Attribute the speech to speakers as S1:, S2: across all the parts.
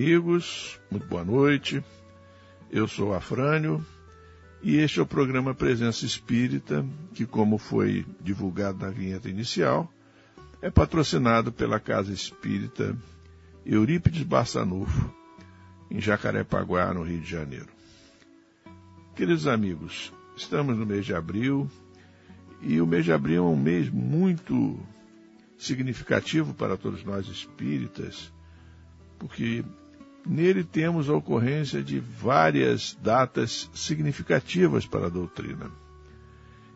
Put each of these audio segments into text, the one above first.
S1: Amigos, muito boa noite. Eu sou Afrânio e este é o programa Presença Espírita, que, como foi divulgado na vinheta inicial, é patrocinado pela Casa Espírita Eurípides Barçanufo, em Jacarepaguá, no Rio de Janeiro. Queridos amigos, estamos no mês de abril e o mês de abril é um mês muito significativo para todos nós espíritas porque nele temos a ocorrência de várias datas significativas para a doutrina.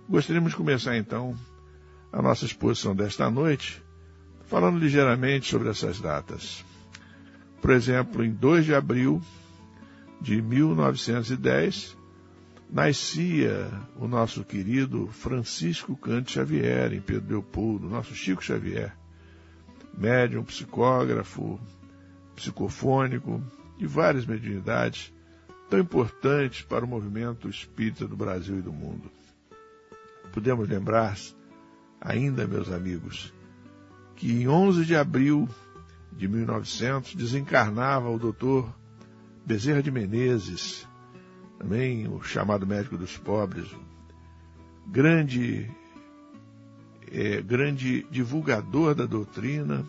S1: Gostaríamos de começar então a nossa exposição desta noite falando ligeiramente sobre essas datas. Por exemplo, em 2 de abril de 1910, nascia o nosso querido Francisco Cante Xavier, em Pedro Leopoldo, nosso Chico Xavier, médium, psicógrafo, psicofônico, de várias mediunidades, tão importantes para o movimento espírita do Brasil e do mundo. Podemos lembrar ainda, meus amigos, que em 11 de abril de 1900 desencarnava o doutor Bezerra de Menezes, também o chamado médico dos pobres, grande, é, grande divulgador da doutrina,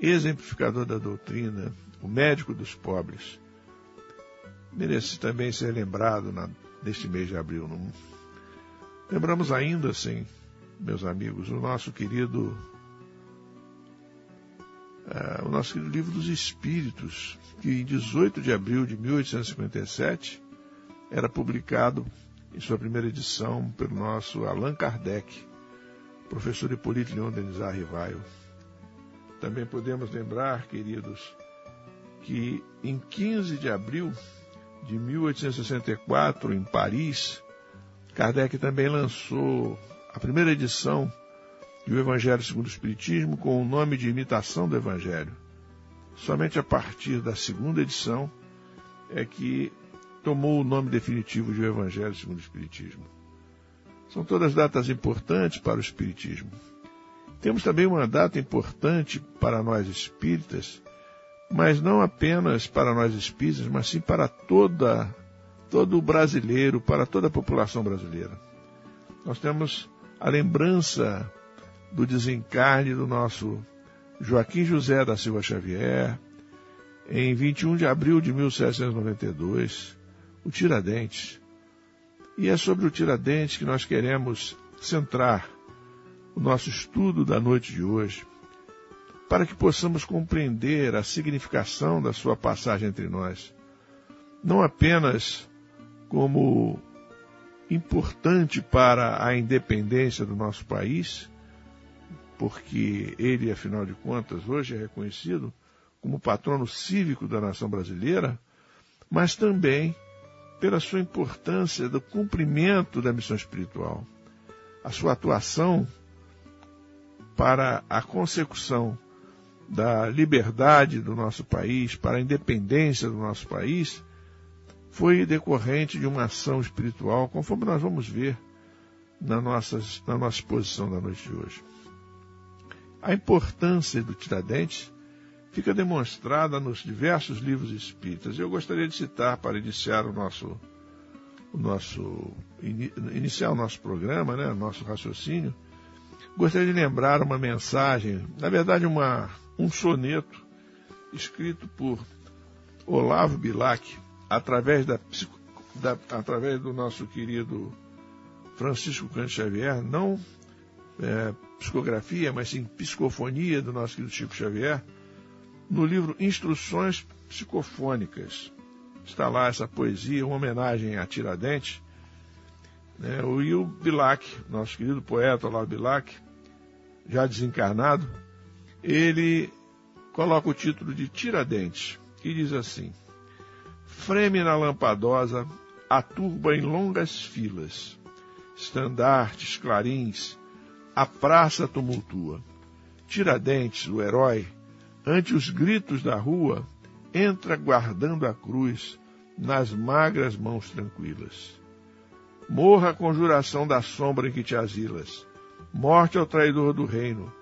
S1: exemplificador da doutrina, o médico dos pobres. Merece também ser lembrado na, neste mês de abril. Não? Lembramos ainda, assim, meus amigos, o nosso querido uh, o nosso querido livro dos Espíritos, que em 18 de abril de 1857 era publicado em sua primeira edição pelo nosso Allan Kardec, professor Hipólito Leon Denis Arrivaio. Também podemos lembrar, queridos, que em 15 de abril de 1864, em Paris, Kardec também lançou a primeira edição do Evangelho segundo o Espiritismo com o nome de Imitação do Evangelho. Somente a partir da segunda edição é que tomou o nome definitivo de o Evangelho segundo o Espiritismo. São todas datas importantes para o Espiritismo. Temos também uma data importante para nós espíritas, mas não apenas para nós espíritas, mas sim para toda todo o brasileiro, para toda a população brasileira. Nós temos a lembrança do desencarne do nosso Joaquim José da Silva Xavier, em 21 de abril de 1792, o Tiradentes. E é sobre o Tiradentes que nós queremos centrar o nosso estudo da noite de hoje, para que possamos compreender a significação da sua passagem entre nós, não apenas como importante para a independência do nosso país, porque ele, afinal de contas, hoje é reconhecido como patrono cívico da nação brasileira, mas também pela sua importância do cumprimento da missão espiritual. A sua atuação para a consecução da liberdade do nosso país, para a independência do nosso país, foi decorrente de uma ação espiritual, conforme nós vamos ver na, nossas, na nossa exposição da noite de hoje. A importância do Tiradentes fica demonstrada nos diversos livros espíritas. Eu gostaria de citar para iniciar o nosso, o nosso iniciar o nosso programa, né, o nosso raciocínio, Gostaria de lembrar uma mensagem, na verdade uma, um soneto escrito por Olavo Bilac através da, da, através do nosso querido Francisco Cândido Xavier, não é, psicografia, mas sim psicofonia do nosso querido Chico Xavier, no livro Instruções Psicofônicas. Está lá essa poesia, uma homenagem a Tiradentes. Né? O Will Bilac, nosso querido poeta Olavo Bilac, já desencarnado, ele coloca o título de Tiradentes, que diz assim: Freme na lampadosa, a turba em longas filas, estandartes, clarins, a praça tumultua. Tiradentes, o herói, ante os gritos da rua, entra guardando a cruz nas magras mãos tranquilas. Morra a conjuração da sombra em que te asilas. Morte ao traidor do reino.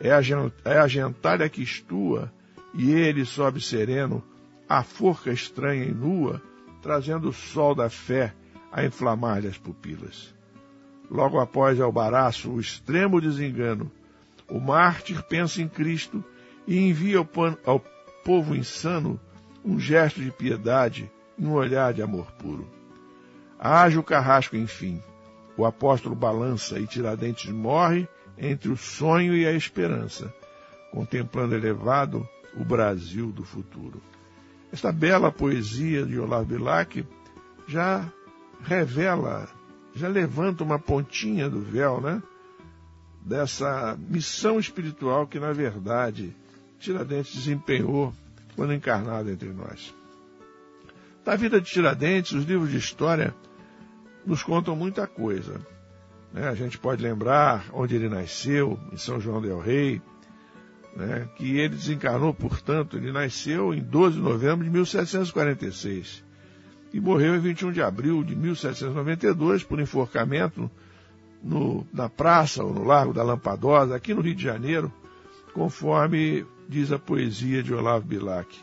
S1: É a, é a gentalha que estua, e ele sobe sereno, a forca estranha e nua, trazendo o sol da fé a inflamar-lhe as pupilas. Logo após albaraço, o extremo desengano, o mártir pensa em Cristo e envia ao, ao povo insano um gesto de piedade e um olhar de amor puro. Age o carrasco, enfim. O apóstolo balança e Tiradentes morre entre o sonho e a esperança, contemplando elevado o Brasil do futuro. Esta bela poesia de Olavo Bilac já revela já levanta uma pontinha do véu, né? Dessa missão espiritual que, na verdade, Tiradentes desempenhou quando encarnado entre nós. Da vida de Tiradentes, os livros de história nos contam muita coisa. Né? A gente pode lembrar onde ele nasceu, em São João del Rei, né? que ele desencarnou, portanto, ele nasceu em 12 de novembro de 1746 e morreu em 21 de abril de 1792 por enforcamento no, na praça ou no Largo da Lampadosa, aqui no Rio de Janeiro, conforme diz a poesia de Olavo Bilac.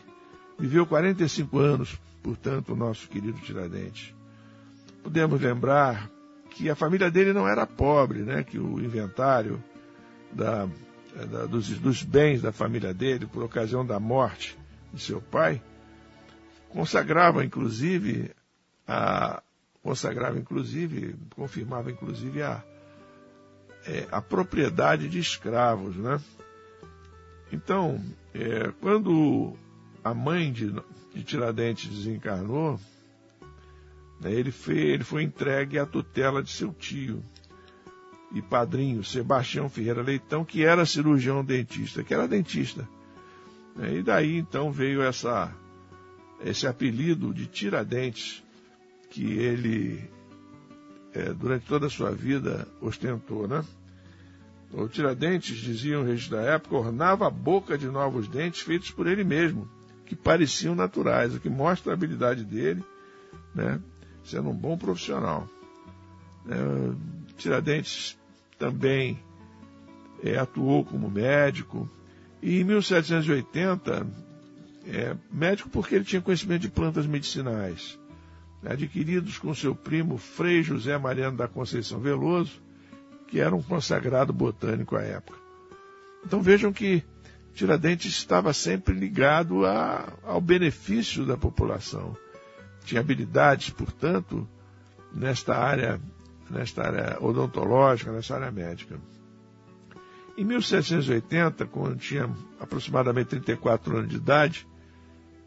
S1: Viveu 45 anos, portanto, o nosso querido Tiradentes. Podemos lembrar que a família dele não era pobre, né? que o inventário da, da, dos, dos bens da família dele, por ocasião da morte de seu pai, consagrava inclusive a consagrava inclusive confirmava inclusive a é, a propriedade de escravos, né? Então, é, quando a mãe de, de Tiradentes desencarnou, ele, fez, ele foi entregue à tutela de seu tio e padrinho, Sebastião Ferreira Leitão, que era cirurgião dentista, que era dentista. Né, e daí então veio essa esse apelido de Tiradentes que ele, é, durante toda a sua vida, ostentou, né? O Tiradentes, diziam o registro da época, ornava a boca de novos dentes feitos por ele mesmo, que pareciam naturais, o que mostra a habilidade dele, né? Sendo um bom profissional. É, Tiradentes também é, atuou como médico, e em 1780 é, médico porque ele tinha conhecimento de plantas medicinais, né, adquiridos com seu primo Frei José Mariano da Conceição Veloso, que era um consagrado botânico à época. Então vejam que Tiradentes estava sempre ligado a, ao benefício da população. Tinha habilidades, portanto, nesta área, nesta área odontológica, nesta área médica. Em 1780, quando tinha aproximadamente 34 anos de idade,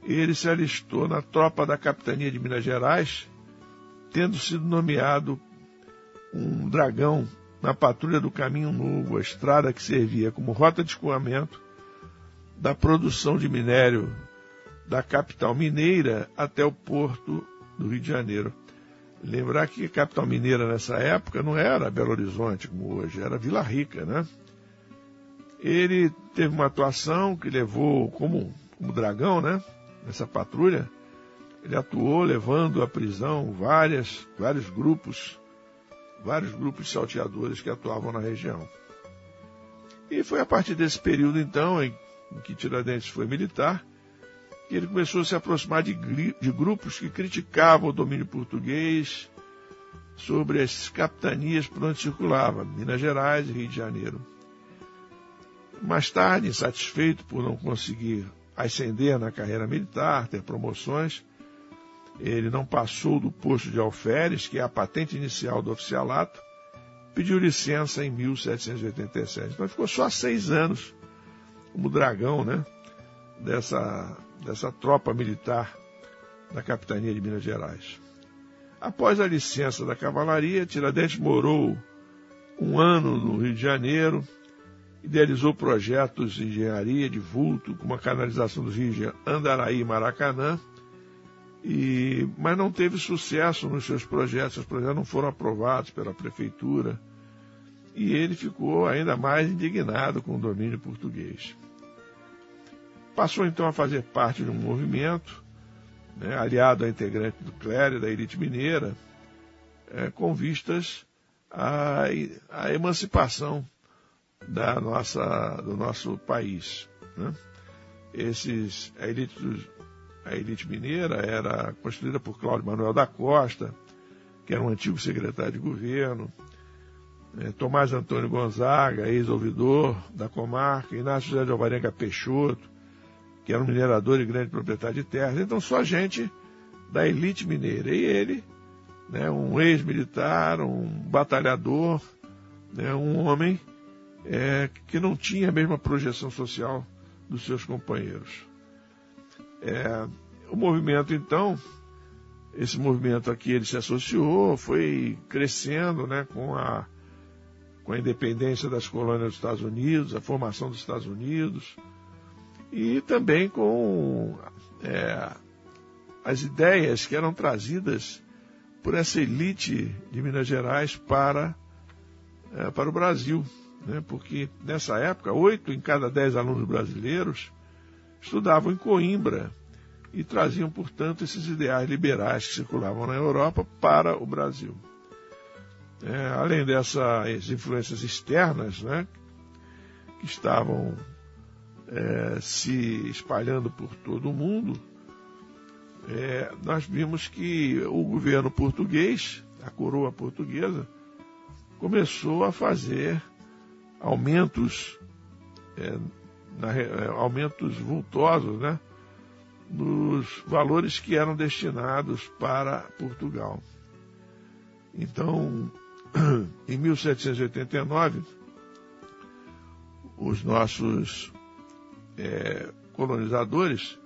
S1: ele se alistou na tropa da capitania de Minas Gerais, tendo sido nomeado um dragão na patrulha do Caminho Novo, a estrada que servia como rota de escoamento da produção de minério da capital mineira até o porto do Rio de Janeiro. Lembrar que a capital mineira nessa época não era Belo Horizonte como hoje, era Vila Rica, né? Ele teve uma atuação que levou como, como dragão, né? nessa patrulha, ele atuou levando à prisão várias, vários grupos, vários grupos de salteadores que atuavam na região. E foi a partir desse período, então, em, em que Tiradentes foi militar, que ele começou a se aproximar de, de grupos que criticavam o domínio português sobre as capitanias por onde circulava, Minas Gerais e Rio de Janeiro. Mais tarde, insatisfeito por não conseguir ascender na carreira militar, ter promoções, ele não passou do posto de alferes, que é a patente inicial do oficialato, pediu licença em 1787. Então ficou só seis anos como dragão, né? Dessa, dessa tropa militar da capitania de Minas Gerais. Após a licença da cavalaria, Tiradentes morou um ano no Rio de Janeiro, idealizou projetos de engenharia de vulto, como a canalização dos rios de Andaraí e Maracanã, e, mas não teve sucesso nos seus projetos, os projetos não foram aprovados pela prefeitura, e ele ficou ainda mais indignado com o domínio português. Passou então a fazer parte de um movimento, né, aliado a integrante do clero da elite mineira, é, com vistas à, à emancipação da nossa, do nosso país. Né? Esses, a, elite, a elite mineira era constituída por Cláudio Manuel da Costa, que era um antigo secretário de governo, né? Tomás Antônio Gonzaga, ex-ouvidor da comarca, Inácio José de Alvarenga Peixoto, que era um minerador e grande proprietário de terras. Então, só gente da elite mineira. E ele, né, um ex-militar, um batalhador, né, um homem é, que não tinha a mesma projeção social dos seus companheiros. É, o movimento, então, esse movimento aqui ele se associou, foi crescendo né, com, a, com a independência das colônias dos Estados Unidos, a formação dos Estados Unidos, e também com é, as ideias que eram trazidas por essa elite de Minas Gerais para, é, para o Brasil né? porque nessa época, oito em cada dez alunos brasileiros estudavam em Coimbra e traziam, portanto, esses ideais liberais que circulavam na Europa para o Brasil. É, além dessas influências externas, né, que estavam é, se espalhando por todo o mundo, é, nós vimos que o governo português, a coroa portuguesa, começou a fazer aumentos, é, na, é, aumentos vultosos, né? Nos valores que eram destinados para Portugal. Então, em 1789, os nossos é, colonizadores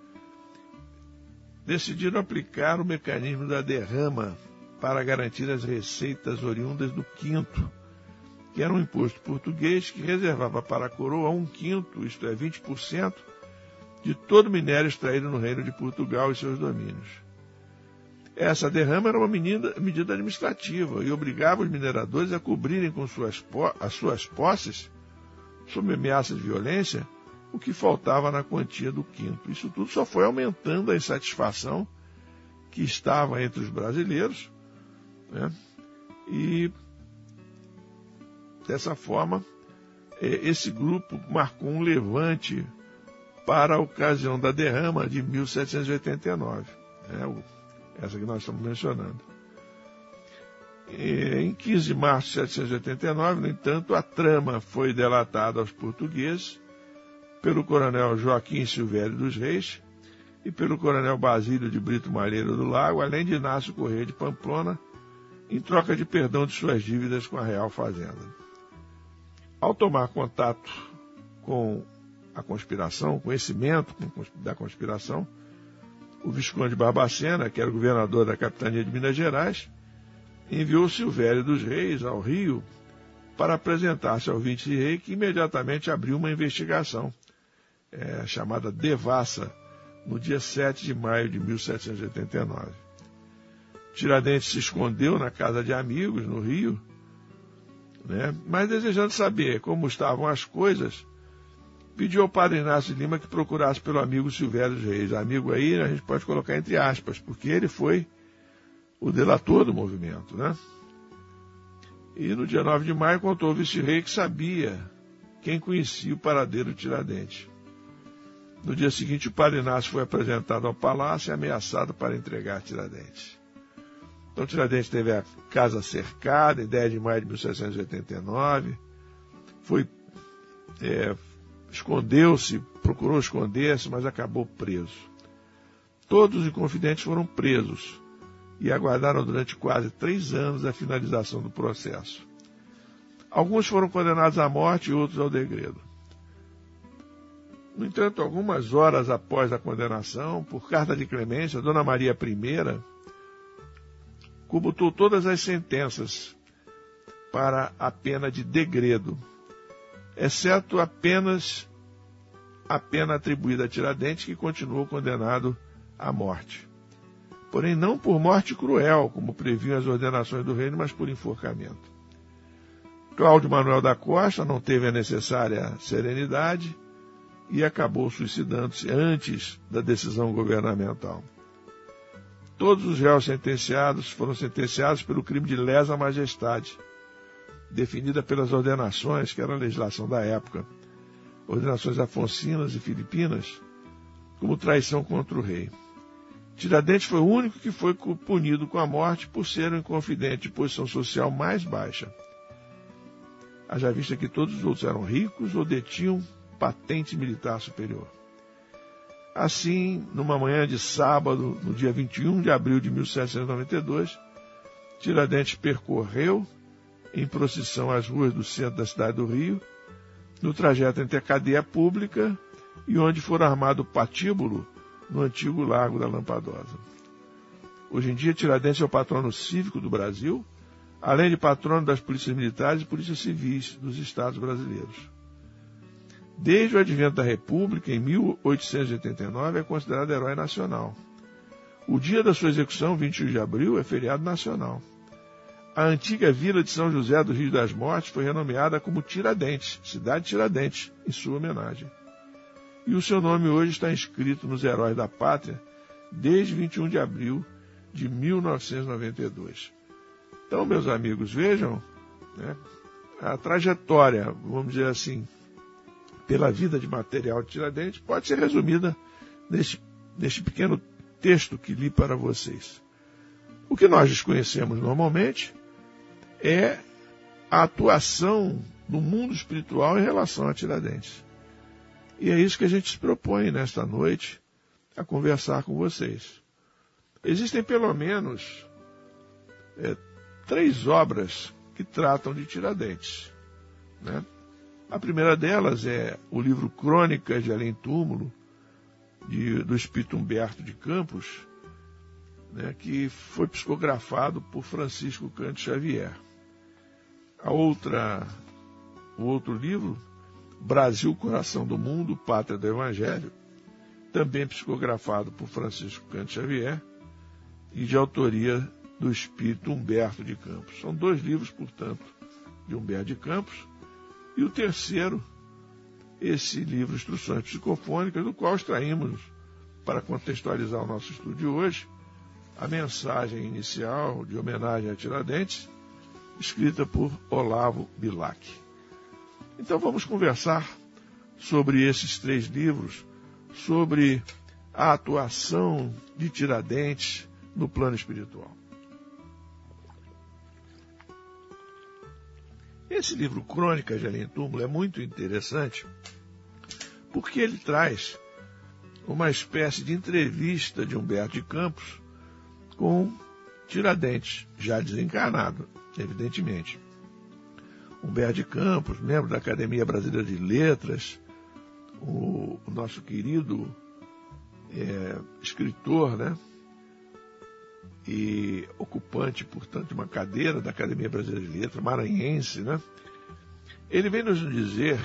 S1: decidiram aplicar o mecanismo da derrama para garantir as receitas oriundas do quinto que era um imposto português que reservava para a coroa um quinto, isto é, 20%, de todo o minério extraído no Reino de Portugal e seus domínios. Essa derrama era uma medida, administrativa e obrigava os mineradores a cobrirem com suas, as suas posses, sob ameaça de violência, o que faltava na quantia do quinto. Isso tudo só foi aumentando a insatisfação que estava entre os brasileiros, né? e Dessa forma, é, esse grupo marcou um levante para a ocasião da derrama de 1789, né, essa que nós estamos mencionando. Em 15 de março de 1789, no entanto, a trama foi delatada aos portugueses pelo coronel Joaquim Silvério dos Reis e pelo coronel Basílio de Brito Malheiro do Lago, além de Inácio Correia de Pamplona, em troca de perdão de suas dívidas com a Real Fazenda. Ao tomar contato com a conspiração, conhecimento da conspiração, o Visconde Barbacena, que era governador da capitania de Minas Gerais, enviou Silvério dos Reis ao Rio para apresentar-se ao vice-rei, que imediatamente abriu uma investigação, é, chamada Devassa, no dia 7 de maio de 1789. Tiradentes se escondeu na casa de amigos, no Rio, né? Mas desejando saber como estavam as coisas, pediu ao padre Inácio Lima que procurasse pelo amigo Silvério Reis. Amigo aí a gente pode colocar entre aspas, porque ele foi o delator do movimento. Né? E no dia 9 de maio contou ao vice-rei que sabia quem conhecia o paradeiro Tiradentes. No dia seguinte, o padre Inácio foi apresentado ao palácio e ameaçado para entregar Tiradentes. Então Tiradentes teve a casa cercada em 10 de maio de 1789, foi, é, escondeu-se, procurou esconder-se, mas acabou preso. Todos os confidentes foram presos, e aguardaram durante quase três anos a finalização do processo. Alguns foram condenados à morte e outros ao degredo. No entanto, algumas horas após a condenação, por carta de clemência, Dona Maria I computou todas as sentenças para a pena de degredo, exceto apenas a pena atribuída a Tiradentes, que continuou condenado à morte. Porém, não por morte cruel, como previam as ordenações do reino, mas por enforcamento. Cláudio Manuel da Costa não teve a necessária serenidade e acabou suicidando-se antes da decisão governamental. Todos os réus sentenciados foram sentenciados pelo crime de lesa majestade, definida pelas ordenações, que era a legislação da época, ordenações afoncinas e filipinas, como traição contra o rei. Tiradentes foi o único que foi punido com a morte por ser um inconfidente de posição social mais baixa haja vista que todos os outros eram ricos ou detinham patente militar superior. Assim, numa manhã de sábado, no dia 21 de abril de 1792, Tiradentes percorreu em procissão as ruas do centro da cidade do Rio, no trajeto entre a cadeia pública e onde for armado o patíbulo no antigo Largo da Lampadosa. Hoje em dia, Tiradentes é o patrono cívico do Brasil além de patrono das polícias militares e polícias civis dos estados brasileiros. Desde o advento da República, em 1889, é considerado herói nacional. O dia da sua execução, 21 de abril, é feriado nacional. A antiga vila de São José do Rio das Mortes foi renomeada como Tiradentes, cidade Tiradentes, em sua homenagem. E o seu nome hoje está inscrito nos Heróis da Pátria desde 21 de abril de 1992. Então, meus amigos, vejam né, a trajetória, vamos dizer assim, pela vida de material de Tiradentes pode ser resumida neste, neste pequeno texto que li para vocês. O que nós desconhecemos normalmente é a atuação do mundo espiritual em relação a Tiradentes. E é isso que a gente se propõe nesta noite a conversar com vocês. Existem pelo menos é, três obras que tratam de Tiradentes. Né? A primeira delas é o livro Crônicas de Além Túmulo, de, do Espírito Humberto de Campos, né, que foi psicografado por Francisco Cante Xavier. A outra, o outro livro, Brasil, Coração do Mundo, Pátria do Evangelho, também psicografado por Francisco Cante Xavier e de autoria do espírito Humberto de Campos. São dois livros, portanto, de Humberto de Campos. E o terceiro, esse livro Instruções Psicofônicas, do qual extraímos, para contextualizar o nosso estudo de hoje, a mensagem inicial de homenagem a Tiradentes, escrita por Olavo Bilac. Então vamos conversar sobre esses três livros, sobre a atuação de Tiradentes no plano espiritual. Esse livro Crônicas de Além Túmulo é muito interessante porque ele traz uma espécie de entrevista de Humberto de Campos com Tiradentes, já desencarnado, evidentemente. Humberto de Campos, membro da Academia Brasileira de Letras, o, nosso querido é, escritor, né? E ocupante, portanto, de uma cadeira da Academia Brasileira de Letras, maranhense, né? Ele vem nos dizer,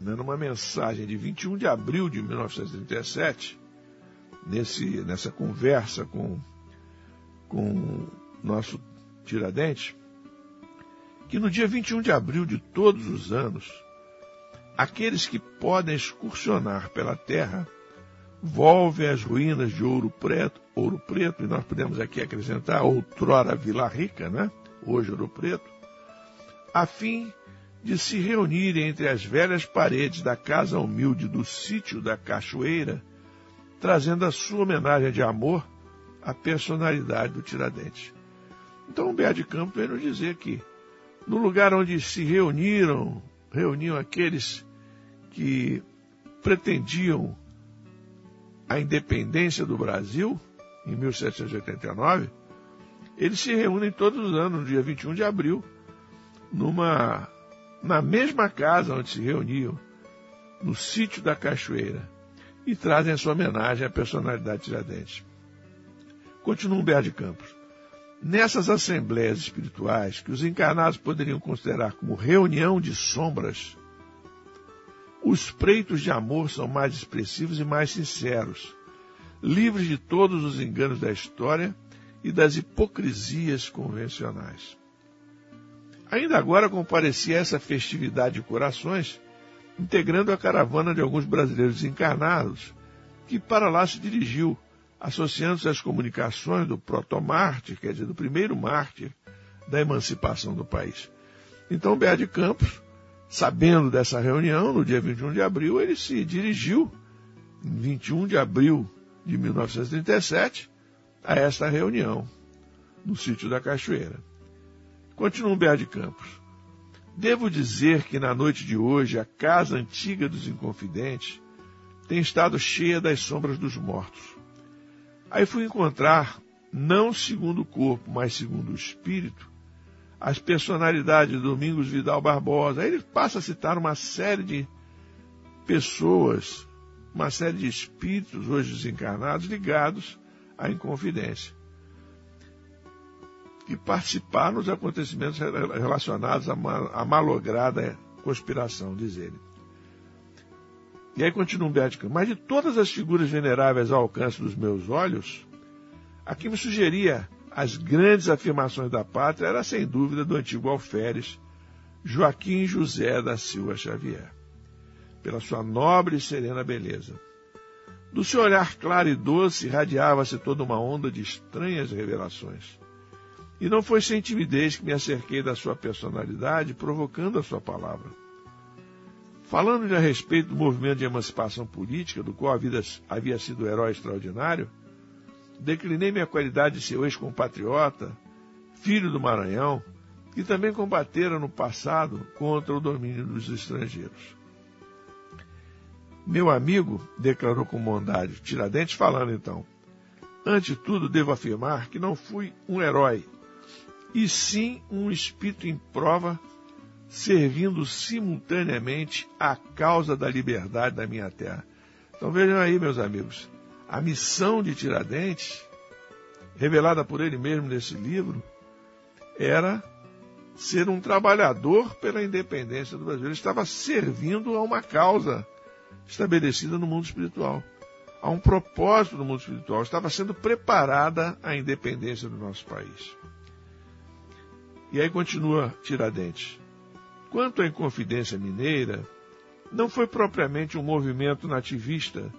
S1: né, numa mensagem de 21 de abril de 1937, nesse, nessa conversa com, com nosso Tiradentes, que no dia 21 de abril de todos os anos, aqueles que podem excursionar pela terra volvem as ruínas de Ouro Preto, Ouro Preto, e nós podemos aqui acrescentar outrora Vila Rica, né? hoje Ouro Preto, a fim de se reunirem entre as velhas paredes da casa humilde do sítio da Cachoeira, trazendo a sua homenagem de amor à personalidade do Tiradentes. Então Humberto de Campos vem nos dizer que no lugar onde se reuniram, reuniam aqueles que pretendiam a independência do Brasil, em 1789, eles se reúnem todos os anos, no dia 21 de abril, numa na mesma casa onde se reuniam, no sítio da Cachoeira, e trazem sua homenagem à personalidade Tiradentes. Continua Humberto de Campos. Nessas assembleias espirituais, que os encarnados poderiam considerar como reunião de sombras, os preitos de amor são mais expressivos e mais sinceros, livres de todos os enganos da história e das hipocrisias convencionais. Ainda agora comparecia a essa festividade de corações, integrando a caravana de alguns brasileiros encarnados, que para lá se dirigiu, associando-se às comunicações do protomártir, quer dizer, do primeiro mártir da emancipação do país. Então, Bé de Campos, sabendo dessa reunião, no dia 21 de abril, ele se dirigiu, em 21 de abril de 1937, a esta reunião, no sítio da Cachoeira. Continua Humberto de Campos. Devo dizer que na noite de hoje a casa antiga dos Inconfidentes tem estado cheia das sombras dos mortos. Aí fui encontrar, não segundo o corpo, mas segundo o espírito, as personalidades de Domingos Vidal Barbosa. Aí ele passa a citar uma série de pessoas, uma série de espíritos hoje desencarnados ligados à Inconfidência que participaram dos acontecimentos relacionados à malograda conspiração, diz ele. E aí continua Humberto mas de todas as figuras veneráveis ao alcance dos meus olhos, a que me sugeria as grandes afirmações da pátria era sem dúvida do antigo alferes Joaquim José da Silva Xavier, pela sua nobre e serena beleza. Do seu olhar claro e doce irradiava-se toda uma onda de estranhas revelações. E não foi sem timidez que me acerquei da sua personalidade, provocando a sua palavra. Falando-lhe a respeito do movimento de emancipação política, do qual havia, havia sido herói extraordinário, declinei minha qualidade de seu ex-compatriota, filho do Maranhão, que também combatera no passado contra o domínio dos estrangeiros. Meu amigo, declarou com bondade, Tiradentes falando então, ante tudo devo afirmar que não fui um herói, e sim um espírito em prova, servindo simultaneamente à causa da liberdade da minha terra. Então vejam aí, meus amigos, a missão de Tiradentes, revelada por ele mesmo nesse livro, era ser um trabalhador pela independência do Brasil. Ele estava servindo a uma causa estabelecida no mundo espiritual, a um propósito do mundo espiritual. Estava sendo preparada a independência do nosso país. E aí continua Tiradentes. Quanto à Inconfidência Mineira, não foi propriamente um movimento nativista,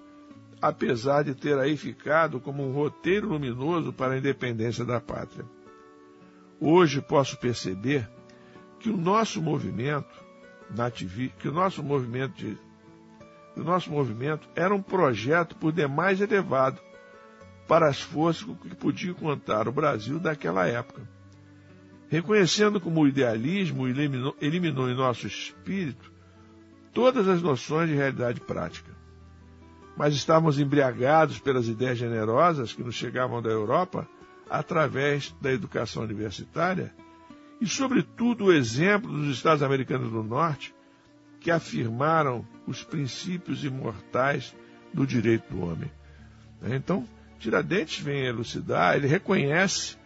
S1: apesar de ter aí ficado como um roteiro luminoso para a independência da pátria. Hoje posso perceber que o nosso movimento nativi, que o nosso movimento de, o nosso movimento era um projeto por demais elevado para as forças com que podia contar o Brasil daquela época reconhecendo como o idealismo eliminou, eliminou em nosso espírito todas as noções de realidade prática. Mas estávamos embriagados pelas ideias generosas que nos chegavam da Europa através da educação universitária e, sobretudo, o exemplo dos Estados Americanos do Norte, que afirmaram os princípios imortais do direito do homem. Então, Tiradentes vem elucidar, ele reconhece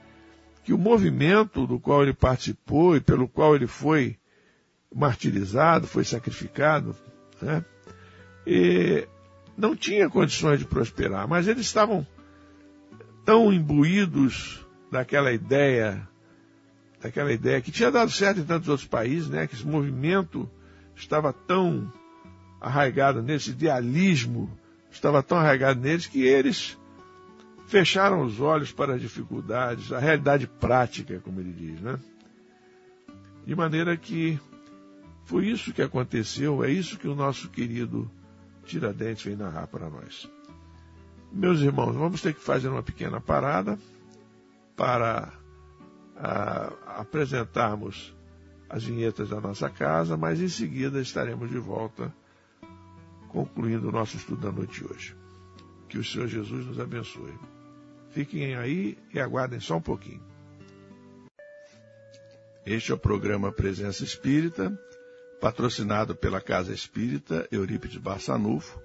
S1: que o movimento do qual ele participou e pelo qual ele foi martirizado, foi sacrificado, né? E não tinha condições de prosperar, mas eles estavam tão imbuídos daquela ideia, daquela ideia que tinha dado certo em tantos outros países, né? Que esse movimento estava tão arraigado nesse idealismo estava tão arraigado neles que eles fecharam os olhos para as dificuldades, a realidade prática, como ele diz, né? De maneira que foi isso que aconteceu, é isso que o nosso querido Tiradentes vem narrar para nós. Meus irmãos, vamos ter que fazer uma pequena parada para a, apresentarmos as vinhetas da nossa casa, mas em seguida estaremos de volta concluindo o nosso estudo da noite de hoje. Que o Senhor Jesus nos abençoe. Fiquem aí e aguardem só um pouquinho. Este é o programa Presença Espírita, patrocinado pela Casa Espírita Eurípides Barçanufo,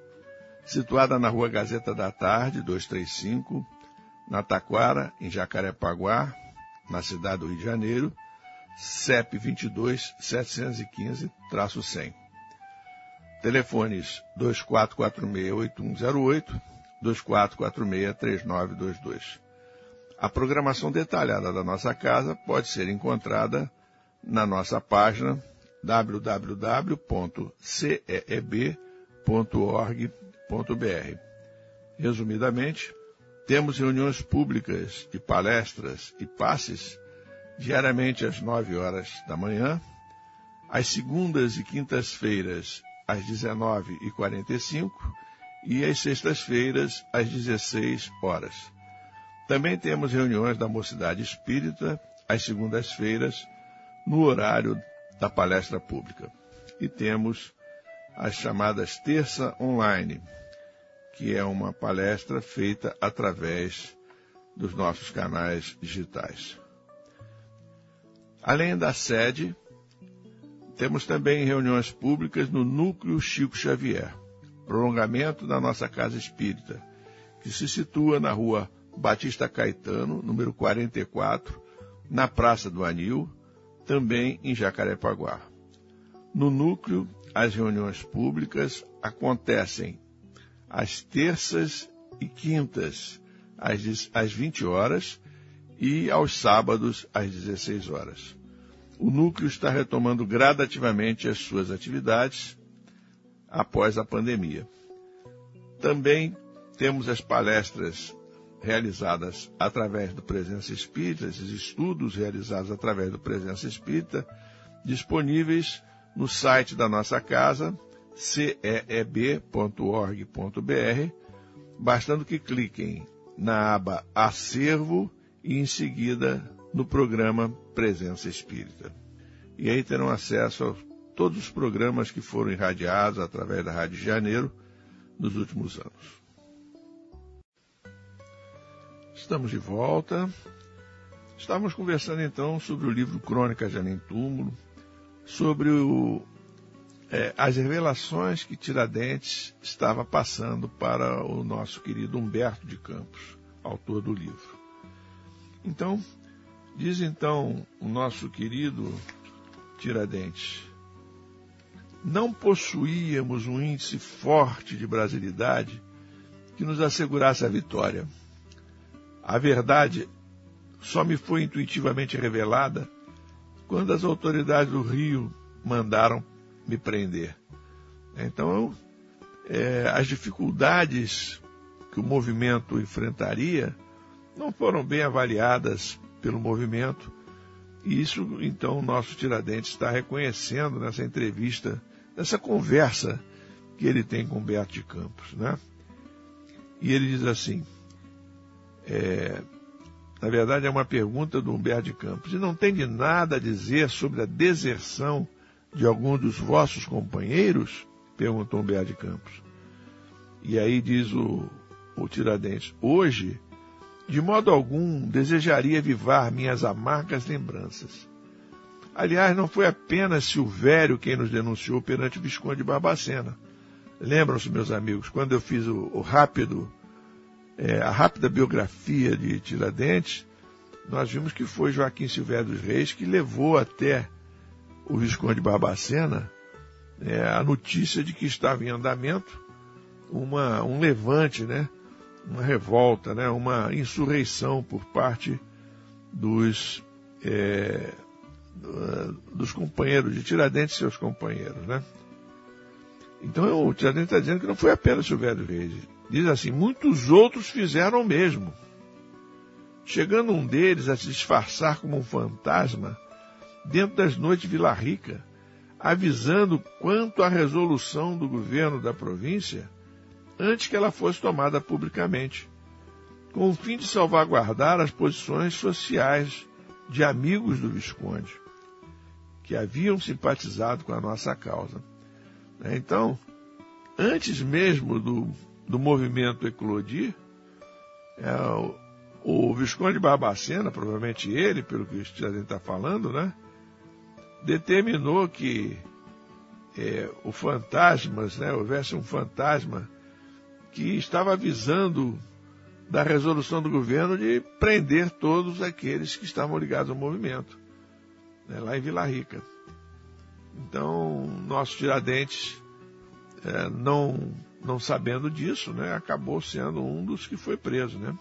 S1: situada na Rua Gazeta da Tarde, 235, na Taquara, em Jacarepaguá, na cidade do Rio de Janeiro, CEP 22 715-100. Telefones 2446-8108, 2446-3922. A programação detalhada da nossa casa pode ser encontrada na nossa página www.ceeb.org.br. Resumidamente, temos reuniões públicas de palestras e passes diariamente às 9 horas da manhã, às segundas e quintas-feiras às 19h45 e às sextas-feiras às 16 horas. Também temos reuniões da Mocidade Espírita às segundas-feiras no horário da palestra pública. E temos as chamadas Terça Online, que é uma palestra feita através dos nossos canais digitais. Além da sede, temos também reuniões públicas no Núcleo Chico Xavier, prolongamento da nossa Casa Espírita, que se situa na rua Batista Caetano, número 44, na Praça do Anil, também em Jacarepaguá. No núcleo, as reuniões públicas acontecem às terças e quintas, às, às 20 horas, e aos sábados, às 16 horas. O núcleo está retomando gradativamente as suas atividades após a pandemia. Também temos as palestras realizadas através do Presença Espírita, esses estudos realizados através do Presença Espírita, disponíveis no site da nossa casa, ceeb.org.br, bastando que cliquem na aba Acervo e em seguida no programa Presença Espírita. E aí terão acesso a todos os programas que foram irradiados através da Rádio Janeiro nos últimos anos. Estamos de volta. Estávamos conversando então sobre o livro Crônicas de Além Túmulo, sobre o, é, as revelações que Tiradentes estava passando para o nosso querido Humberto de Campos, autor do livro. Então, diz então o nosso querido Tiradentes, não possuíamos um índice forte de brasilidade que nos assegurasse a vitória. A verdade só me foi intuitivamente revelada quando as autoridades do Rio mandaram me prender. Então, é, as dificuldades que o movimento enfrentaria não foram bem avaliadas pelo movimento. E isso, então, o nosso Tiradentes está reconhecendo nessa entrevista, nessa conversa que ele tem com Humberto de Campos. Né? E ele diz assim: é, na verdade, é uma pergunta do Humberto de Campos. E não tem de nada a dizer sobre a deserção de algum dos vossos companheiros? Perguntou Humberto de Campos. E aí diz o, o Tiradentes: Hoje de modo algum desejaria vivar minhas amargas lembranças. Aliás, não foi apenas Silvério quem nos denunciou perante o Visconde Barbacena. Lembram-se, meus amigos, quando eu fiz o, o rápido, é, a rápida biografia de Tiradentes, nós vimos que foi Joaquim Silvério dos Reis que levou até o Visconde Barbacena é, a notícia de que estava em andamento uma, um levante, né? Uma revolta, né, uma insurreição por parte dos, é, dos companheiros, de Tiradentes e seus companheiros. Né? Então o Tiradentes está dizendo que não foi apenas Silvério Reis. Diz assim, muitos outros fizeram o mesmo. Chegando um deles a se disfarçar como um fantasma dentro das noites de Vila Rica, avisando quanto à resolução do governo da província, antes que ela fosse tomada publicamente, com o fim de salvaguardar as posições sociais de amigos do Visconde, que haviam simpatizado com a nossa causa. Então, antes mesmo do, do movimento eclodir, é, O Visconde Barbacena, provavelmente ele, pelo que o Tiradentes está falando, né? Determinou que é, o fantasmas, né? Houvesse um fantasma que estava avisando da resolução do governo de prender todos aqueles que estavam ligados ao movimento, né, lá em Vila Rica. Então, nosso Tiradentes, é, não, não sabendo disso, né, acabou sendo um dos que foi preso. Né?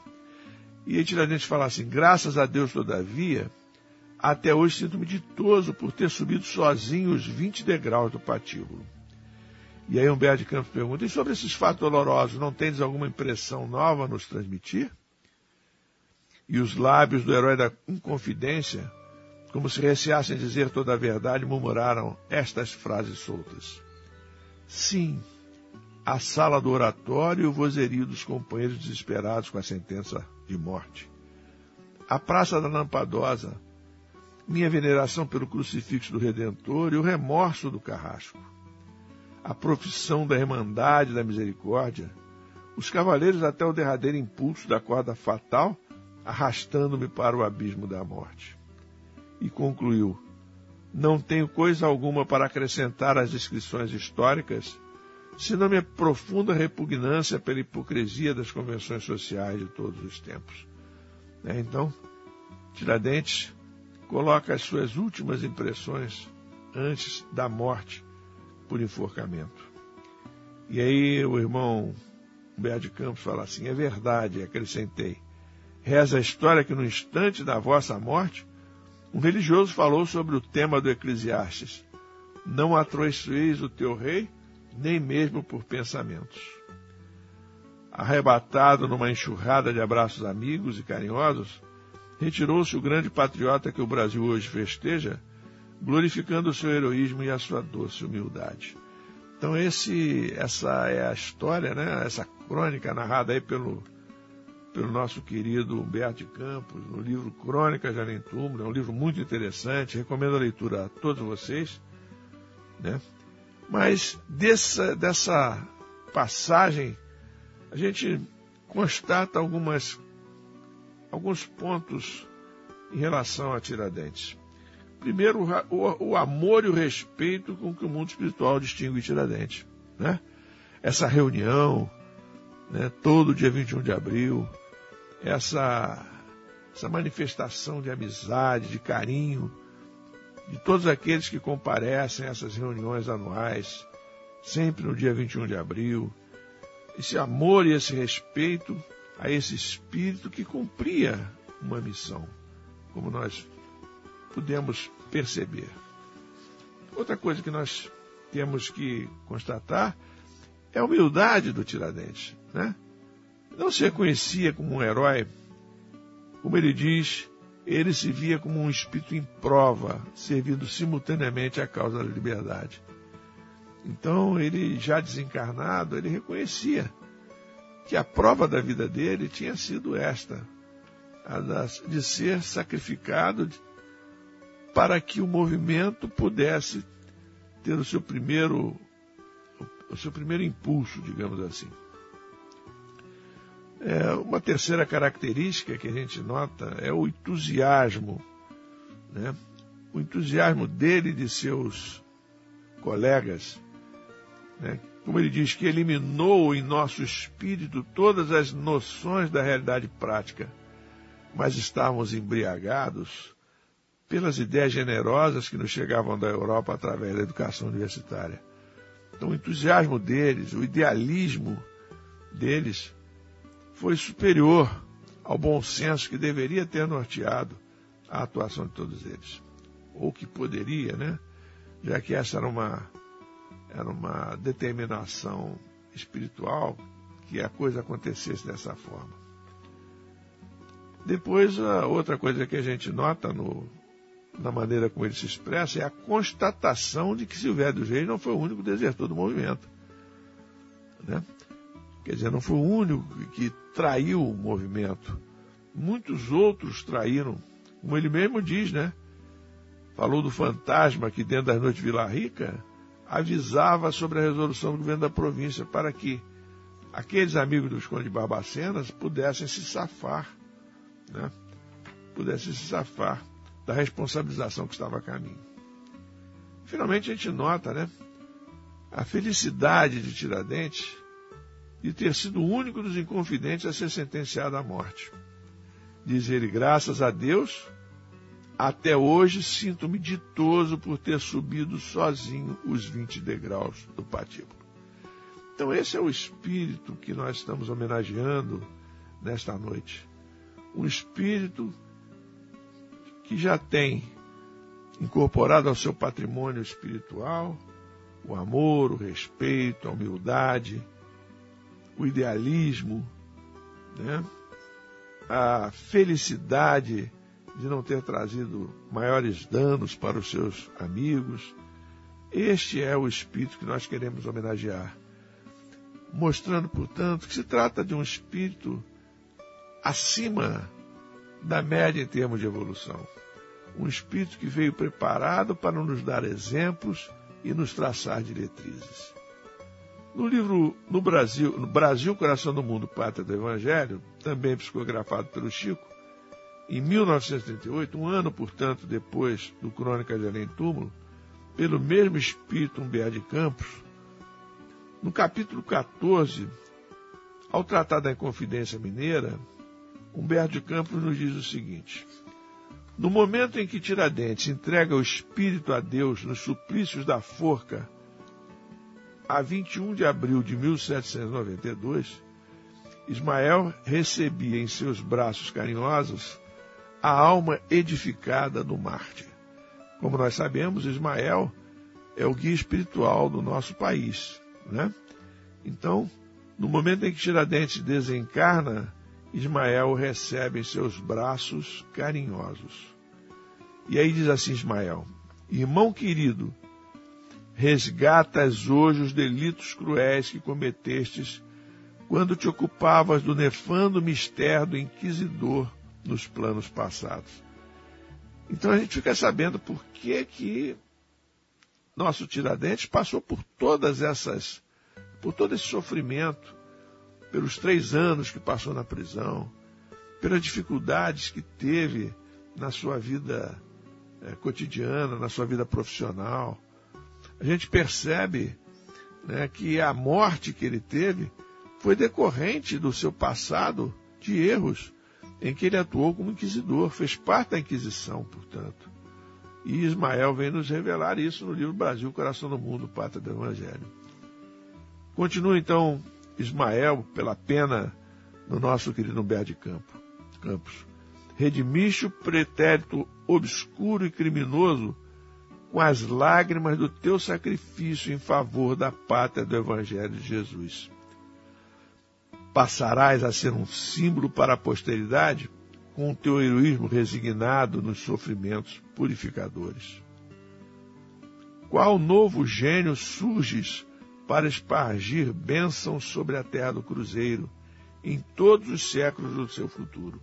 S1: E Tiradentes fala assim: graças a Deus, todavia, até hoje sinto-me ditoso por ter subido sozinho os 20 degraus do patíbulo. E aí Humberto de Campos pergunta, e sobre esses fatos dolorosos, não tens alguma impressão nova a nos transmitir? E os lábios do herói da inconfidência, como se receassem dizer toda a verdade, murmuraram estas frases soltas. Sim, a sala do oratório e o vozerio dos companheiros desesperados com a sentença de morte. A Praça da Lampadosa, minha veneração pelo crucifixo do Redentor e o remorso do carrasco a profissão da Irmandade da Misericórdia, os cavaleiros até o derradeiro impulso da corda fatal, arrastando-me para o abismo da morte. E concluiu: Não tenho coisa alguma para acrescentar às descrições históricas, senão minha profunda repugnância pela hipocrisia das convenções sociais de todos os tempos. É, então, Tiradentes coloca as suas últimas impressões antes da morte por enforcamento. E aí o irmão Humberto de Campos fala assim: é verdade, acrescentei. Reza a história que no instante da vossa morte, um religioso falou sobre o tema do Eclesiastes: Não atroiçoeis o teu rei, nem mesmo por pensamentos. Arrebatado numa enxurrada de abraços amigos e carinhosos, retirou-se o grande patriota que o Brasil hoje festeja glorificando o seu heroísmo e a sua doce humildade. Então esse, essa é a história, né? Essa crônica narrada aí pelo pelo nosso querido Humberto de Campos, no livro Crônicas de Além Túmulo, é um livro muito interessante, recomendo a leitura a todos vocês, né? Mas dessa, dessa passagem a gente constata algumas alguns pontos em relação a Tiradentes. Primeiro, o, o, amor e o respeito com que o mundo espiritual distingue Tiradentes. Né? Essa reunião, né, todo dia 21 de abril, essa, essa manifestação de amizade, de carinho, de todos aqueles que comparecem a essas reuniões anuais, sempre no dia 21 de abril, esse amor e esse respeito a esse espírito que cumpria uma missão, como nós pudemos perceber. Outra coisa que nós temos que constatar é a humildade do Tiradentes. Né? Não se reconhecia como um herói, como ele diz, ele se via como um espírito em prova, servindo simultaneamente à causa da liberdade. Então, ele já desencarnado, ele reconhecia que a prova da vida dele tinha sido esta, a de ser sacrificado para que o movimento pudesse ter o seu primeiro o seu primeiro impulso, digamos assim. É, uma terceira característica que a gente nota é o entusiasmo, né? o entusiasmo dele e de seus colegas, né? como ele diz, que eliminou em nosso espírito todas as noções da realidade prática, mas estávamos embriagados pelas ideias generosas que nos chegavam da Europa através da educação universitária. Então, o entusiasmo deles, o idealismo deles, foi superior ao bom senso que deveria ter norteado a atuação de todos eles. Ou que poderia, né? Já que essa era uma, era uma determinação espiritual que a coisa acontecesse dessa forma. Depois, a outra coisa que a gente nota no, na maneira como ele se expressa, é a constatação de que Silvério dos Reis não foi o único desertor do movimento. Né? Quer dizer, não foi o único que traiu o movimento. Muitos outros traíram, como ele mesmo diz, né? Falou do fantasma que dentro das noites de Vila Rica avisava sobre a resolução do governo da província para que aqueles amigos dos Conde Barbacenas pudessem se safar né, pudesse se safar da responsabilização que estava a caminho. Finalmente a gente nota né, a felicidade de Tiradentes de ter sido o único dos inconfidentes a ser sentenciado à morte. Diz ele, graças a Deus, até hoje sinto-me ditoso por ter subido sozinho os 20 degraus do patíbulo. Então, esse é o espírito que nós estamos homenageando nesta noite. Um espírito que já tem incorporado ao seu patrimônio espiritual o amor, o respeito, a humildade, o idealismo, né? a felicidade de não ter trazido maiores danos para os seus amigos. Este é o espírito que nós queremos homenagear, mostrando, portanto, que se trata de um espírito acima da média em termos de evolução. Um espírito que veio preparado para nos dar exemplos e nos traçar diretrizes. No livro No Brasil, no Brasil, Coração do Mundo, Pátria do Evangelho, também psicografado pelo Chico, em 1938, um ano, portanto, depois do Crônica de Além Túmulo, pelo mesmo espírito Humberto de Campos, no capítulo 14, ao tratar da Inconfidência Mineira, Humberto de Campos nos diz o seguinte: No momento em que Tiradentes entrega o espírito a Deus nos suplícios da forca, a 21 de abril de 1792, Ismael recebia em seus braços carinhosos a alma edificada do Marte. Como nós sabemos, Ismael é o guia espiritual do nosso país. Né? Então, no momento em que Tiradentes desencarna, Ismael recebe em seus braços carinhosos. E aí diz assim Ismael: Irmão querido, resgatas hoje os delitos cruéis que cometestes quando te ocupavas do nefando mistério do inquisidor nos planos passados. Então a gente fica sabendo por que que nosso Tiradentes passou por todas essas, por todo esse sofrimento, pelos três anos que passou na prisão, pelas dificuldades que teve na sua vida é, cotidiana, na sua vida profissional, a gente percebe né, que a morte que ele teve foi decorrente do seu passado de erros em que ele atuou como inquisidor, fez parte da Inquisição, portanto. E Ismael vem nos revelar isso no livro Brasil, Coração do Mundo, Pátria do Evangelho. Continua então Ismael pela pena do nosso querido Humberto de Campo, Campos. Redimiste o pretérito obscuro e criminoso com as lágrimas do teu sacrifício em favor da pátria do Evangelho de Jesus. Passarás a ser um símbolo para a posteridade com o teu heroísmo resignado nos sofrimentos purificadores. Qual novo gênio surges para espargir bênçãos sobre a terra do cruzeiro em todos os séculos do seu futuro?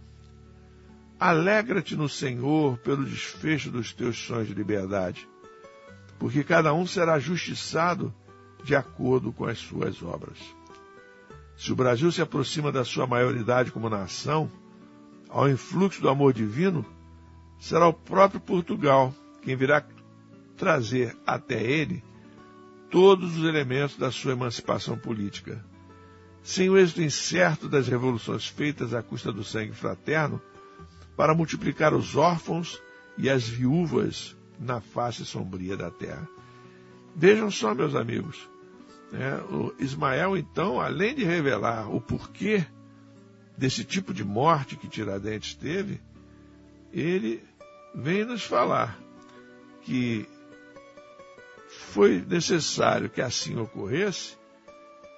S1: Alegra-te no Senhor pelo desfecho dos teus sonhos de liberdade porque cada um será justiçado de acordo com as suas obras. Se o Brasil se aproxima da sua maioridade como nação, ao influxo do amor divino, será o próprio Portugal quem virá trazer até ele todos os elementos da sua emancipação política. Sem o êxito incerto das revoluções feitas à custa do sangue fraterno, para multiplicar os órfãos e as viúvas na face sombria da terra. Vejam só, meus amigos, né, o Ismael, então, além de revelar o porquê desse tipo de morte que Tiradentes teve, ele vem nos falar que foi necessário que assim ocorresse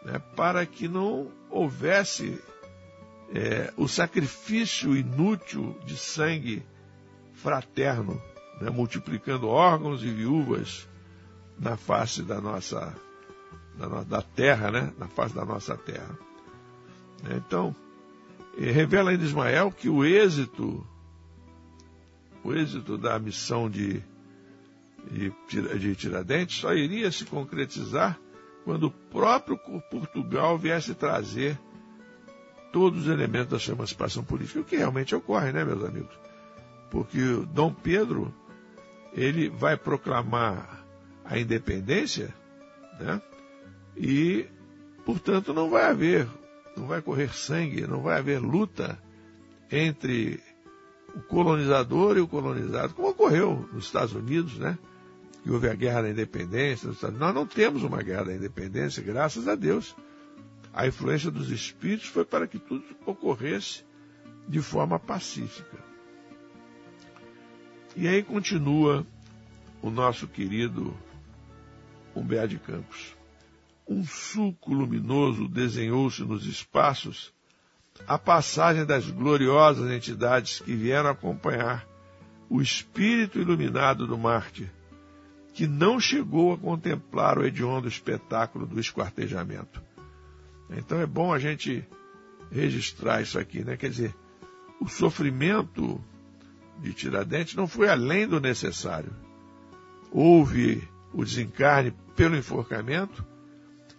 S1: né, para que não houvesse é, o sacrifício inútil de sangue fraterno né, multiplicando órgãos e viúvas na face da nossa da, da terra, né, na face da nossa terra. Então, revela ainda Ismael que o êxito o êxito da missão de, de, de Tiradentes só iria se concretizar quando o próprio Portugal viesse trazer todos os elementos da sua emancipação política, o que realmente ocorre, né, meus amigos? Porque Dom Pedro, ele vai proclamar a independência, né? E, portanto, não vai haver, não vai correr sangue, não vai haver luta entre o colonizador e o colonizado, como ocorreu nos Estados Unidos, né? Que houve a guerra da independência. Nós não temos uma guerra da independência, graças a Deus. A influência dos espíritos foi para que tudo ocorresse de forma pacífica. E aí continua o nosso querido Humberto de Campos. Um sulco luminoso desenhou-se nos espaços a passagem das gloriosas entidades que vieram acompanhar o espírito iluminado do mártir, que não chegou a contemplar o hediondo espetáculo do esquartejamento. Então é bom a gente registrar isso aqui, né? Quer dizer, o sofrimento de Tiradentes não foi além do necessário. Houve o desencarne pelo enforcamento,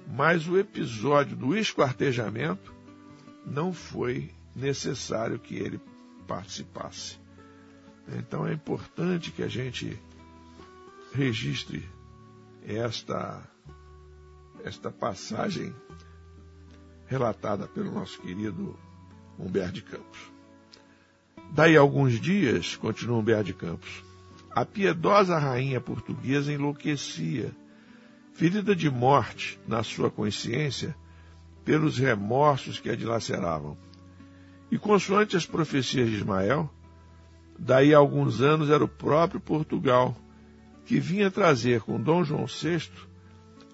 S1: mas o episódio do esquartejamento não foi necessário que ele participasse. Então é importante que a gente registre esta, esta passagem relatada pelo nosso querido Humberto de Campos. Daí alguns dias, continua Humberto de Campos, a piedosa rainha portuguesa enlouquecia, ferida de morte na sua consciência pelos remorsos que a dilaceravam. E consoante as profecias de Ismael, daí a alguns anos era o próprio Portugal que vinha trazer com Dom João VI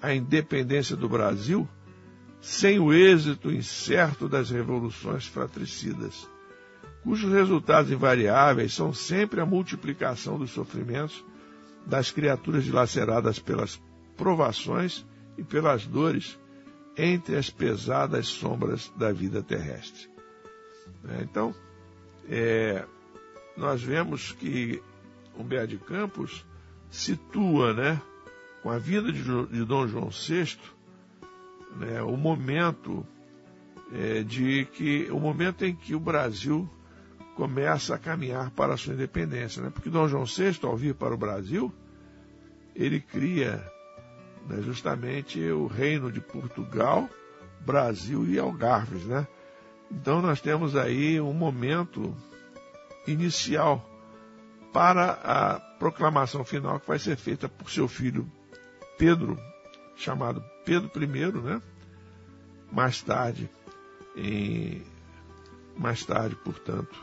S1: a independência do Brasil sem o êxito incerto das revoluções fratricidas, cujos resultados invariáveis são sempre a multiplicação dos sofrimentos das criaturas dilaceradas pelas provações e pelas dores entre as pesadas sombras da vida terrestre. É, então, é, nós vemos que Humberto de Campos situa, né, com a vida de, de Dom João VI, né, o momento é, de que o momento em que o Brasil começa a caminhar para a sua independência, né? Porque Dom João VI, ao vir para o Brasil, ele cria né, justamente o reino de Portugal, Brasil e Algarves, né? Então nós temos aí um momento inicial para a proclamação final que vai ser feita por seu filho Pedro, chamado Pedro I, né? Mais tarde, em, mais tarde, portanto,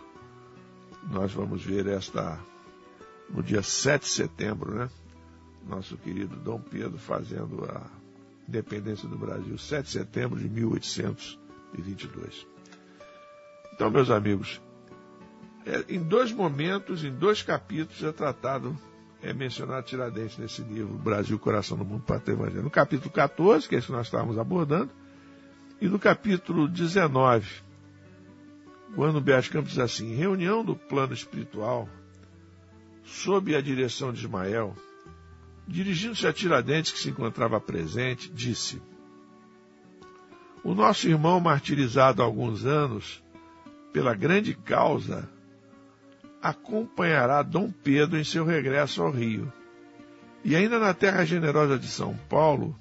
S1: nós vamos ver esta no dia 7 de setembro, né? Nosso querido Dom Pedro fazendo a independência do Brasil, 7 de setembro de 1822. Então, meus amigos, é, em dois momentos, em dois capítulos, é tratado, é mencionado Tiradentes nesse livro, Brasil, Coração do Mundo, Pátria Evangelho. No capítulo 14, que é esse que nós estávamos abordando, e no capítulo 19, quando Beas Campos diz assim, reunião do plano espiritual, sob a direção de Ismael, Dirigindo-se a Tiradentes, que se encontrava presente, disse: O nosso irmão martirizado há alguns anos, pela grande causa, acompanhará Dom Pedro em seu regresso ao Rio. E ainda na terra generosa de São Paulo,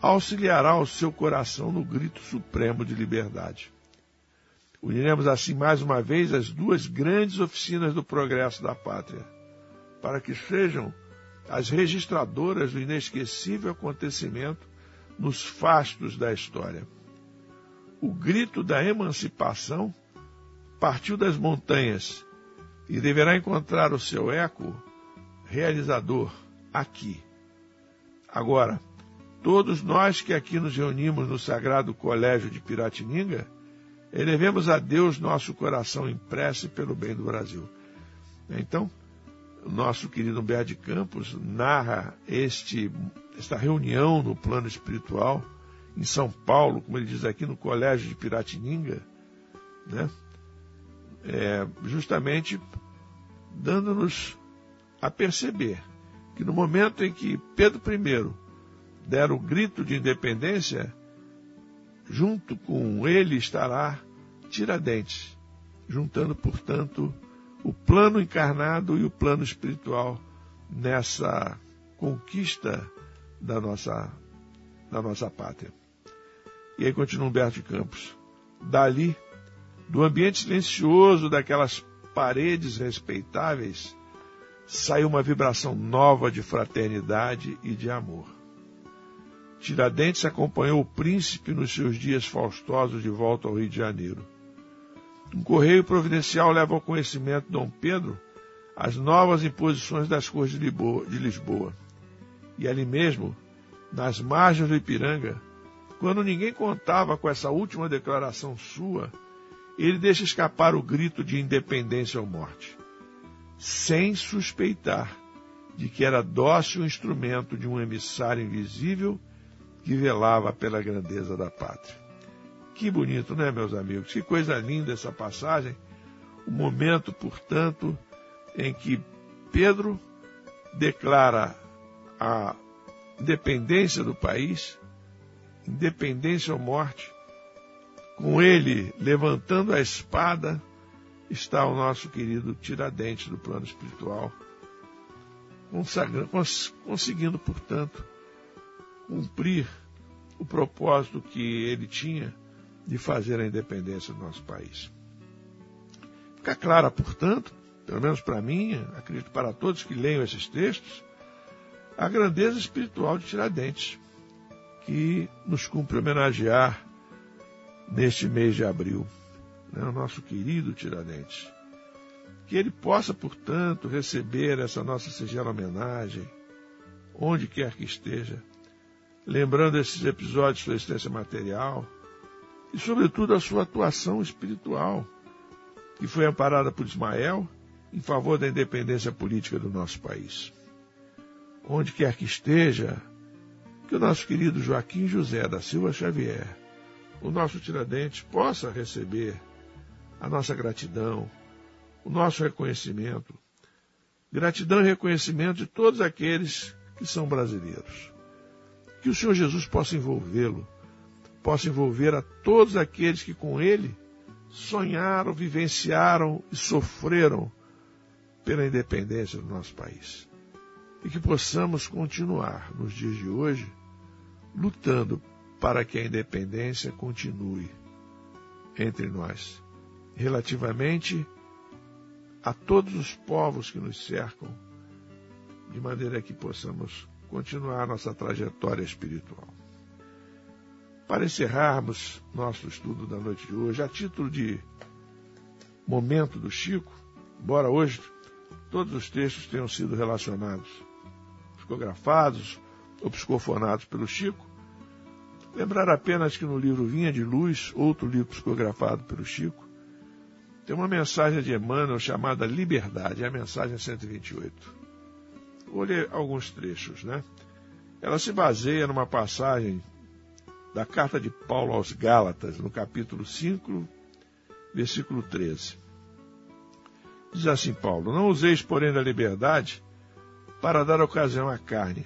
S1: auxiliará o seu coração no grito supremo de liberdade. Uniremos assim mais uma vez as duas grandes oficinas do progresso da pátria, para que sejam as registradoras do inesquecível acontecimento nos fastos da história. O grito da emancipação partiu das montanhas e deverá encontrar o seu eco realizador aqui. Agora, todos nós que aqui nos reunimos no Sagrado Colégio de Piratininga, elevemos a Deus nosso coração em prece pelo bem do Brasil. Então, nosso querido Humberto de Campos narra este, esta reunião no plano espiritual em São Paulo, como ele diz aqui no Colégio de Piratininga, né? É, justamente dando-nos a perceber que no momento em que Pedro I der o grito de independência, junto com ele estará Tiradentes, juntando, portanto, o plano encarnado e o plano espiritual nessa conquista da nossa, da nossa pátria. E aí continua Humberto de Campos. Dali, do ambiente silencioso daquelas paredes respeitáveis, saiu uma vibração nova de fraternidade e de amor. Tiradentes acompanhou o príncipe nos seus dias faustosos de volta ao Rio de Janeiro. Um correio providencial leva ao conhecimento de Dom Pedro as novas imposições das cores de Lisboa. E ali mesmo, nas margens do Ipiranga, quando ninguém contava com essa última declaração sua, ele deixa escapar o grito de independência ou morte, sem suspeitar de que era dócil instrumento de um emissário invisível que velava pela grandeza da pátria. Que bonito, né, meus amigos? Que coisa linda essa passagem. O momento, portanto, em que Pedro declara a independência do país, independência ou morte. Com ele levantando a espada está o nosso querido Tiradentes do plano espiritual, conseguindo, portanto, cumprir o propósito que ele tinha de fazer a independência do nosso país. Fica clara, portanto, pelo menos para mim, acredito para todos que leiam esses textos, a grandeza espiritual de Tiradentes, que nos cumpre homenagear neste mês de abril, né, o nosso querido Tiradentes. Que ele possa, portanto, receber essa nossa singela homenagem, onde quer que esteja, lembrando esses episódios de sua existência material e, sobretudo, a sua atuação espiritual, que foi amparada por Ismael em favor da independência política do nosso país. Onde quer que esteja, que o nosso querido Joaquim José da Silva Xavier, o nosso Tiradentes, possa receber a nossa gratidão, o nosso reconhecimento, gratidão e reconhecimento de todos aqueles que são brasileiros que o Senhor Jesus possa envolvê-lo, possa envolver a todos aqueles que com ele sonharam, vivenciaram e sofreram pela independência do nosso país. E que possamos continuar nos dias de hoje lutando para que a independência continue entre nós, relativamente a todos os povos que nos cercam, de maneira que possamos continuar nossa trajetória espiritual. Para encerrarmos nosso estudo da noite de hoje, a título de momento do Chico, embora hoje todos os textos tenham sido relacionados, psicografados ou psicofonados pelo Chico, lembrar apenas que no livro Vinha de Luz, outro livro psicografado pelo Chico, tem uma mensagem de Emmanuel chamada Liberdade, é a mensagem 128. Vou ler alguns trechos, né? Ela se baseia numa passagem da carta de Paulo aos Gálatas, no capítulo 5, versículo 13. Diz assim Paulo: Não useis, porém, da liberdade para dar ocasião à carne,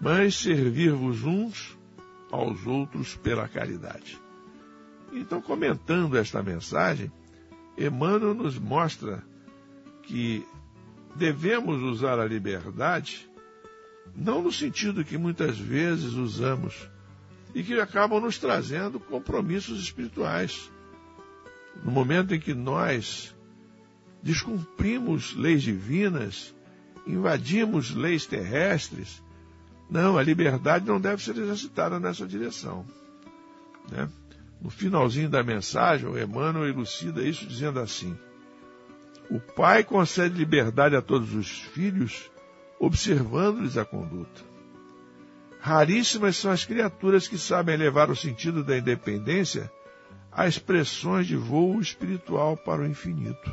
S1: mas servir-vos uns aos outros pela caridade. Então, comentando esta mensagem, Emmanuel nos mostra que devemos usar a liberdade, não no sentido que muitas vezes usamos e que acabam nos trazendo compromissos espirituais. No momento em que nós descumprimos leis divinas, invadimos leis terrestres, não, a liberdade não deve ser exercitada nessa direção. Né? No finalzinho da mensagem, o Emmanuel elucida isso dizendo assim: o pai concede liberdade a todos os filhos, observando-lhes a conduta. Raríssimas são as criaturas que sabem levar o sentido da independência a expressões de voo espiritual para o infinito.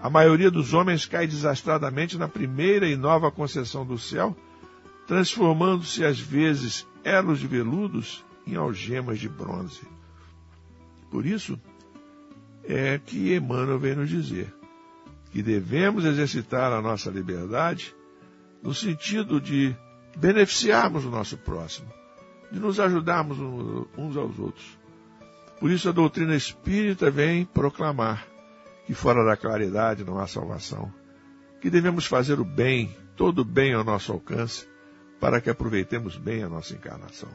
S1: A maioria dos homens cai desastradamente na primeira e nova concessão do céu, transformando-se às vezes elos de veludos em algemas de bronze. Por isso é que Emmanuel vem nos dizer: que devemos exercitar a nossa liberdade no sentido de beneficiarmos o nosso próximo, de nos ajudarmos uns aos outros. Por isso a doutrina espírita vem proclamar que fora da claridade não há salvação, que devemos fazer o bem, todo o bem ao nosso alcance, para que aproveitemos bem a nossa encarnação.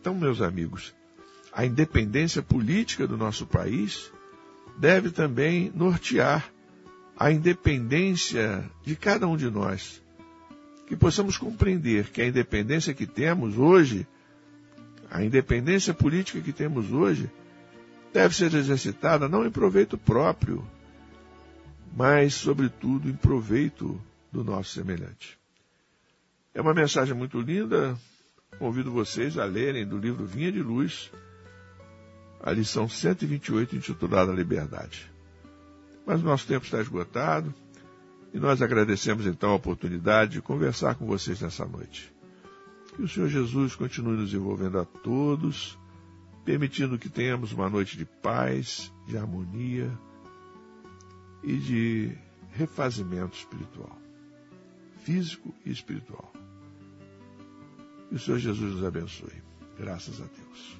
S1: Então, meus amigos, a independência política do nosso país deve também nortear a independência de cada um de nós. Que possamos compreender que a independência que temos hoje a independência política que temos hoje deve ser exercitada não em proveito próprio, mas, sobretudo, em proveito do nosso semelhante. É uma mensagem muito linda. Convido vocês a lerem do livro Vinha de Luz, a lição 128, intitulada Liberdade. Mas o nosso tempo está esgotado e nós agradecemos então a oportunidade de conversar com vocês nessa noite. Que o Senhor Jesus continue nos envolvendo a todos, permitindo que tenhamos uma noite de paz, de harmonia e de refazimento espiritual, físico e espiritual. Que o Senhor Jesus nos abençoe. Graças a Deus.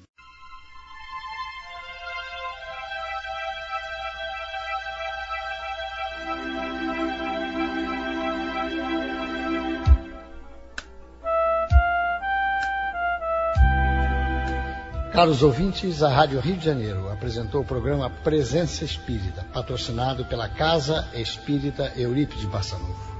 S2: Caros ouvintes, a Rádio Rio de Janeiro apresentou o programa Presença Espírita, patrocinado pela Casa Espírita Eurípides Barçanufo.